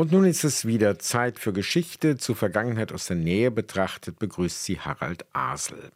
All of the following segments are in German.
Und nun ist es wieder Zeit für Geschichte. Zur Vergangenheit aus der Nähe betrachtet begrüßt sie Harald Asel.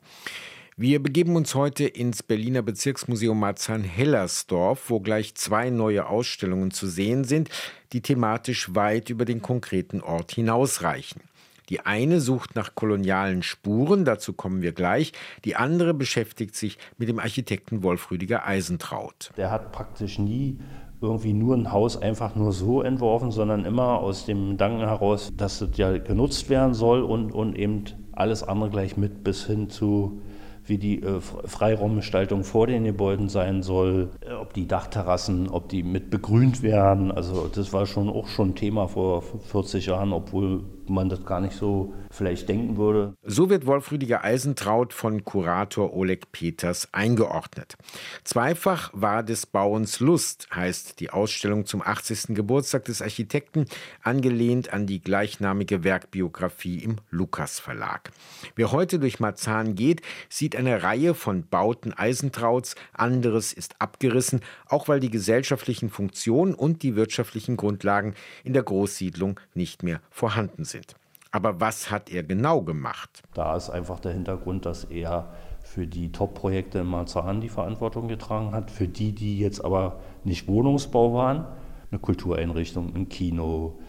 Wir begeben uns heute ins Berliner Bezirksmuseum Marzahn-Hellersdorf, wo gleich zwei neue Ausstellungen zu sehen sind, die thematisch weit über den konkreten Ort hinausreichen. Die eine sucht nach kolonialen Spuren, dazu kommen wir gleich. Die andere beschäftigt sich mit dem Architekten Wolf Rüdiger Eisentraut. Der hat praktisch nie irgendwie nur ein Haus einfach nur so entworfen, sondern immer aus dem Gedanken heraus, dass es ja genutzt werden soll und, und eben alles andere gleich mit bis hin zu wie die äh, Freiraumgestaltung vor den Gebäuden sein soll, äh, ob die Dachterrassen, ob die mit begrünt werden. Also das war schon auch schon Thema vor 40 Jahren, obwohl man das gar nicht so vielleicht denken würde. So wird Wolf Rüdiger Eisentraut von Kurator Oleg Peters eingeordnet. Zweifach war des Bauens Lust, heißt die Ausstellung zum 80. Geburtstag des Architekten, angelehnt an die gleichnamige Werkbiografie im Lukas Verlag. Wer heute durch Marzahn geht, sieht eine Reihe von Bauten Eisentrauts, anderes ist abgerissen, auch weil die gesellschaftlichen Funktionen und die wirtschaftlichen Grundlagen in der Großsiedlung nicht mehr vorhanden sind sind. Aber was hat er genau gemacht? Da ist einfach der Hintergrund, dass er für die Top-Projekte in Marzahn die Verantwortung getragen hat. Für die, die jetzt aber nicht Wohnungsbau waren, eine Kultureinrichtung, ein Kino,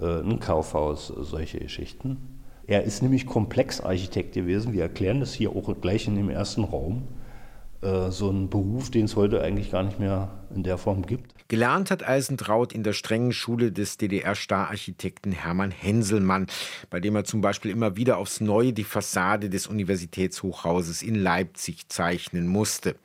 äh, ein Kaufhaus, solche Geschichten. Er ist nämlich Komplexarchitekt gewesen. Wir erklären das hier auch gleich in dem ersten Raum. Äh, so ein Beruf, den es heute eigentlich gar nicht mehr in der Form gibt. Gelernt hat Eisentraut in der strengen Schule des DDR-Stararchitekten Hermann Henselmann, bei dem er zum Beispiel immer wieder aufs Neue die Fassade des Universitätshochhauses in Leipzig zeichnen musste.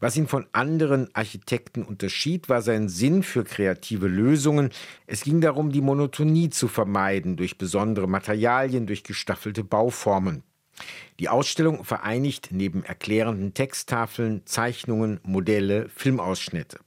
Was ihn von anderen Architekten unterschied, war sein Sinn für kreative Lösungen. Es ging darum, die Monotonie zu vermeiden durch besondere Materialien, durch gestaffelte Bauformen. Die Ausstellung vereinigt neben erklärenden Texttafeln, Zeichnungen, Modelle, Filmausschnitte.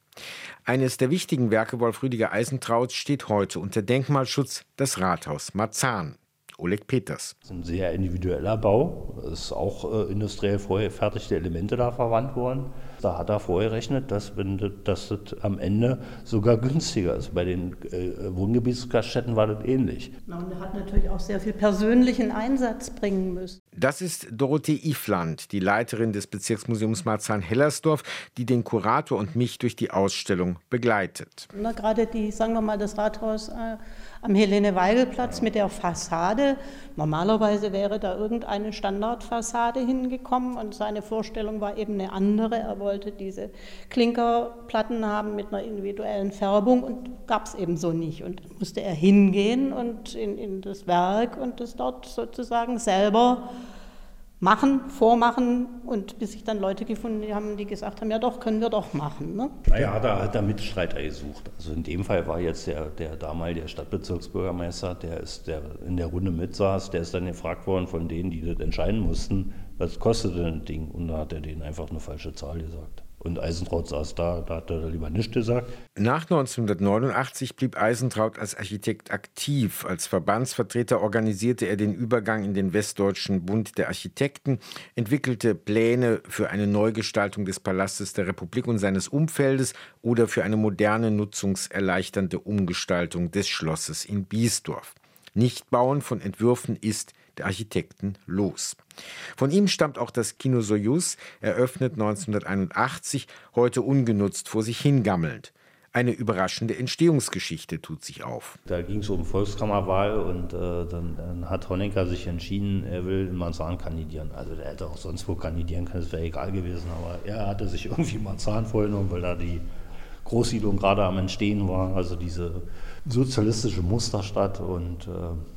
Eines der wichtigen Werke Wolf Rüdiger Eisentrauts steht heute unter Denkmalschutz das Rathaus Marzahn. Oleg Peters. Das ist ein sehr individueller Bau. Es ist auch äh, industriell vorher fertigte Elemente da verwandt worden. Da hat er vorgerechnet, dass, wenn das, dass das am Ende sogar günstiger ist. Bei den äh, Wohngebietsgaststätten war das ähnlich. Und er hat natürlich auch sehr viel persönlichen Einsatz bringen müssen. Das ist Dorothee Ifland, die Leiterin des Bezirksmuseums Marzahn-Hellersdorf, die den Kurator und mich durch die Ausstellung begleitet. Na, gerade die, sagen wir mal, das Rathaus äh, am Helene-Weigel-Platz mit der Fassade. Normalerweise wäre da irgendeine Standardfassade hingekommen und seine Vorstellung war eben eine andere. Er wollte diese Klinkerplatten haben mit einer individuellen Färbung und gab es eben so nicht. Und musste er hingehen und in, in das Werk und das dort sozusagen selber machen, vormachen und bis sich dann Leute gefunden haben, die gesagt haben, ja doch, können wir doch machen. Ne? Naja, da hat er Mitstreiter gesucht. Also in dem Fall war jetzt der, der damalige Stadtbezirksbürgermeister, der ist der in der Runde mitsaß, der ist dann gefragt worden von denen, die das entscheiden mussten, was kostet denn das Ding? Und da hat er denen einfach eine falsche Zahl gesagt. Und Eisentraut saß da, da hat er lieber nichts gesagt. Nach 1989 blieb Eisentraut als Architekt aktiv. Als Verbandsvertreter organisierte er den Übergang in den Westdeutschen Bund der Architekten, entwickelte Pläne für eine Neugestaltung des Palastes der Republik und seines Umfeldes oder für eine moderne, nutzungserleichternde Umgestaltung des Schlosses in Biesdorf. Nichtbauen von Entwürfen ist der Architekten los. Von ihm stammt auch das Kino Soyuz, eröffnet 1981, heute ungenutzt vor sich hingammelnd. Eine überraschende Entstehungsgeschichte tut sich auf. Da ging es um Volkskammerwahl und äh, dann, dann, hat Honecker sich entschieden, er will in Marzahn kandidieren. Also der hätte auch sonst wo kandidieren können, das wäre egal gewesen, aber er hatte sich irgendwie Marzahn vorgenommen, weil da die Großsiedlung gerade am Entstehen war, also diese sozialistische Musterstadt und äh,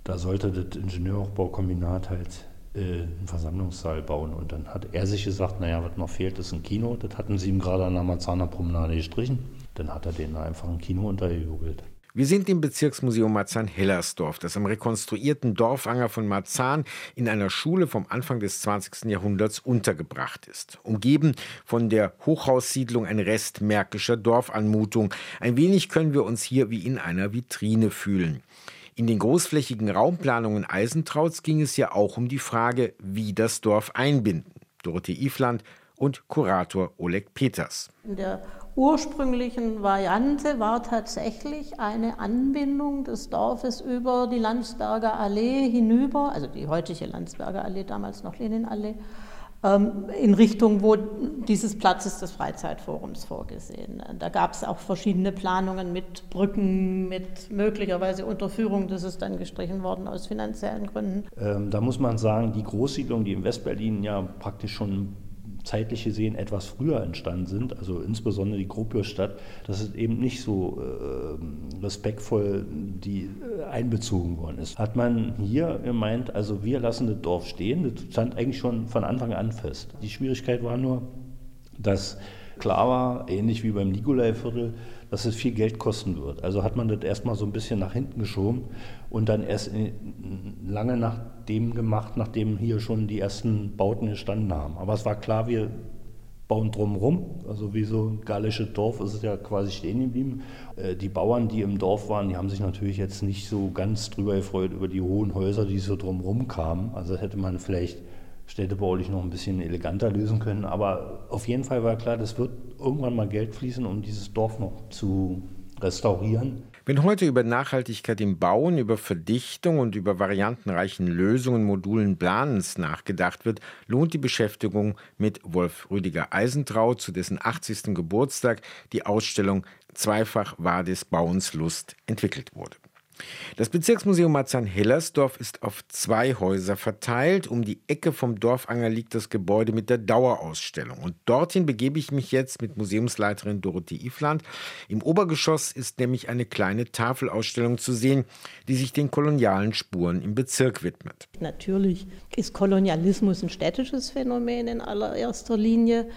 da sollte das Ingenieurhochbaukombinat halt äh, einen Versammlungssaal bauen und dann hat er sich gesagt, naja, was noch fehlt, ist ein Kino. Das hatten sie ihm gerade an der Marzahner Promenade gestrichen. Dann hat er denen einfach ein Kino untergejubelt. Wir sind im Bezirksmuseum Marzahn-Hellersdorf, das am rekonstruierten Dorfanger von Marzahn in einer Schule vom Anfang des 20. Jahrhunderts untergebracht ist. Umgeben von der Hochhaussiedlung ein Rest märkischer Dorfanmutung. Ein wenig können wir uns hier wie in einer Vitrine fühlen. In den großflächigen Raumplanungen Eisentrauts ging es ja auch um die Frage, wie das Dorf einbinden. Dorothee Ifland und Kurator Oleg Peters. In der ursprünglichen Variante war tatsächlich eine Anbindung des Dorfes über die Landsberger Allee hinüber, also die heutige Landsberger Allee, damals noch Leninallee, ähm, in Richtung wo dieses Platzes des Freizeitforums vorgesehen. Da gab es auch verschiedene Planungen mit Brücken, mit möglicherweise Unterführung. Das ist dann gestrichen worden aus finanziellen Gründen. Ähm, da muss man sagen, die Großsiedlungen, die in Westberlin ja praktisch schon zeitlich gesehen etwas früher entstanden sind, also insbesondere die Gropiusstadt, das ist eben nicht so äh, respektvoll die äh, einbezogen worden ist. Hat man hier gemeint, also wir lassen das Dorf stehen, das stand eigentlich schon von Anfang an fest. Die Schwierigkeit war nur, dass klar war, ähnlich wie beim Nikolaiviertel, dass es viel Geld kosten wird. Also hat man das erstmal so ein bisschen nach hinten geschoben und dann erst lange nach dem gemacht, nachdem hier schon die ersten Bauten gestanden haben. Aber es war klar, wir bauen drumherum. Also wie so ein gallisches Dorf ist es ja quasi stehen geblieben. Äh, die Bauern, die im Dorf waren, die haben sich natürlich jetzt nicht so ganz drüber gefreut über die hohen Häuser, die so drumherum kamen. Also hätte man vielleicht städtebaulich noch ein bisschen eleganter lösen können. Aber auf jeden Fall war klar, das wird irgendwann mal Geld fließen, um dieses Dorf noch zu restaurieren. Wenn heute über Nachhaltigkeit im Bauen, über Verdichtung und über variantenreichen Lösungen, Modulen, Planens nachgedacht wird, lohnt die Beschäftigung mit Wolf Rüdiger Eisentraut, zu dessen 80. Geburtstag die Ausstellung Zweifach war des Bauens Lust entwickelt wurde. Das Bezirksmuseum Marzahn-Hellersdorf ist auf zwei Häuser verteilt. Um die Ecke vom Dorfanger liegt das Gebäude mit der Dauerausstellung. Und dorthin begebe ich mich jetzt mit Museumsleiterin Dorothee Ifland. Im Obergeschoss ist nämlich eine kleine Tafelausstellung zu sehen, die sich den kolonialen Spuren im Bezirk widmet. Natürlich ist Kolonialismus ein städtisches Phänomen in allererster Linie.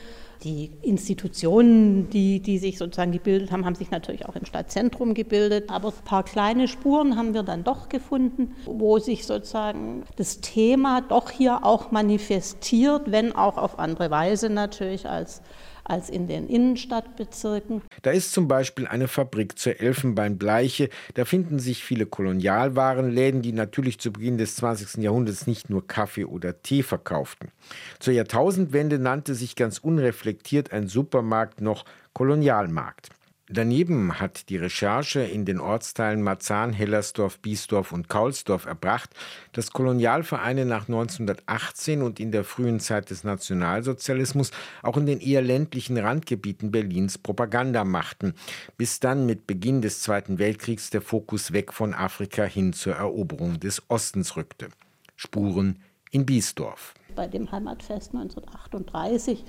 Die Institutionen, die, die sich sozusagen gebildet haben, haben sich natürlich auch im Stadtzentrum gebildet. Aber ein paar kleine Spuren haben wir dann doch gefunden, wo sich sozusagen das Thema doch hier auch manifestiert, wenn auch auf andere Weise natürlich als als in den Innenstadtbezirken. Da ist zum Beispiel eine Fabrik zur Elfenbeinbleiche. Da finden sich viele Kolonialwarenläden, die natürlich zu Beginn des 20. Jahrhunderts nicht nur Kaffee oder Tee verkauften. Zur Jahrtausendwende nannte sich ganz unreflektiert ein Supermarkt noch Kolonialmarkt. Daneben hat die Recherche in den Ortsteilen Marzahn, Hellersdorf, Biesdorf und Kaulsdorf erbracht, dass Kolonialvereine nach 1918 und in der frühen Zeit des Nationalsozialismus auch in den eher ländlichen Randgebieten Berlins Propaganda machten, bis dann mit Beginn des Zweiten Weltkriegs der Fokus weg von Afrika hin zur Eroberung des Ostens rückte. Spuren in Biesdorf. Bei dem Heimatfest 1938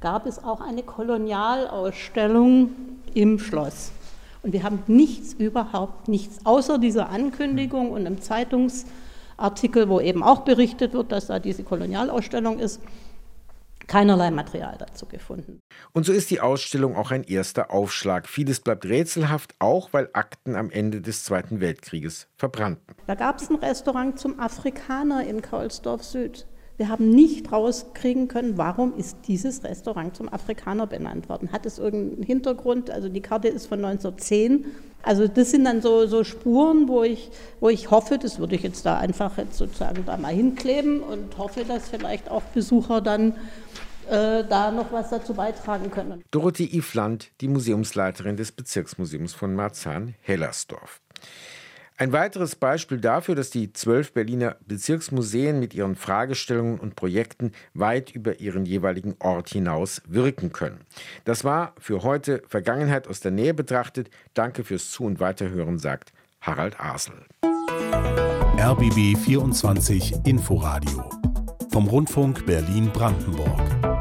gab es auch eine Kolonialausstellung im Schloss. Und wir haben nichts, überhaupt nichts, außer dieser Ankündigung und einem Zeitungsartikel, wo eben auch berichtet wird, dass da diese Kolonialausstellung ist, keinerlei Material dazu gefunden. Und so ist die Ausstellung auch ein erster Aufschlag. Vieles bleibt rätselhaft, auch weil Akten am Ende des Zweiten Weltkrieges verbrannten. Da gab es ein Restaurant zum Afrikaner in Kaulsdorf Süd. Wir haben nicht rauskriegen können, warum ist dieses Restaurant zum Afrikaner benannt worden. Hat es irgendeinen Hintergrund? Also die Karte ist von 1910. Also das sind dann so, so Spuren, wo ich, wo ich hoffe, das würde ich jetzt da einfach jetzt sozusagen da mal hinkleben und hoffe, dass vielleicht auch Besucher dann äh, da noch was dazu beitragen können. Dorothee Ifland, die Museumsleiterin des Bezirksmuseums von Marzahn-Hellersdorf. Ein weiteres Beispiel dafür, dass die zwölf Berliner Bezirksmuseen mit ihren Fragestellungen und Projekten weit über ihren jeweiligen Ort hinaus wirken können. Das war für heute Vergangenheit aus der Nähe betrachtet. Danke fürs Zu- und Weiterhören, sagt Harald Asel. RBB 24 Inforadio vom Rundfunk Berlin-Brandenburg.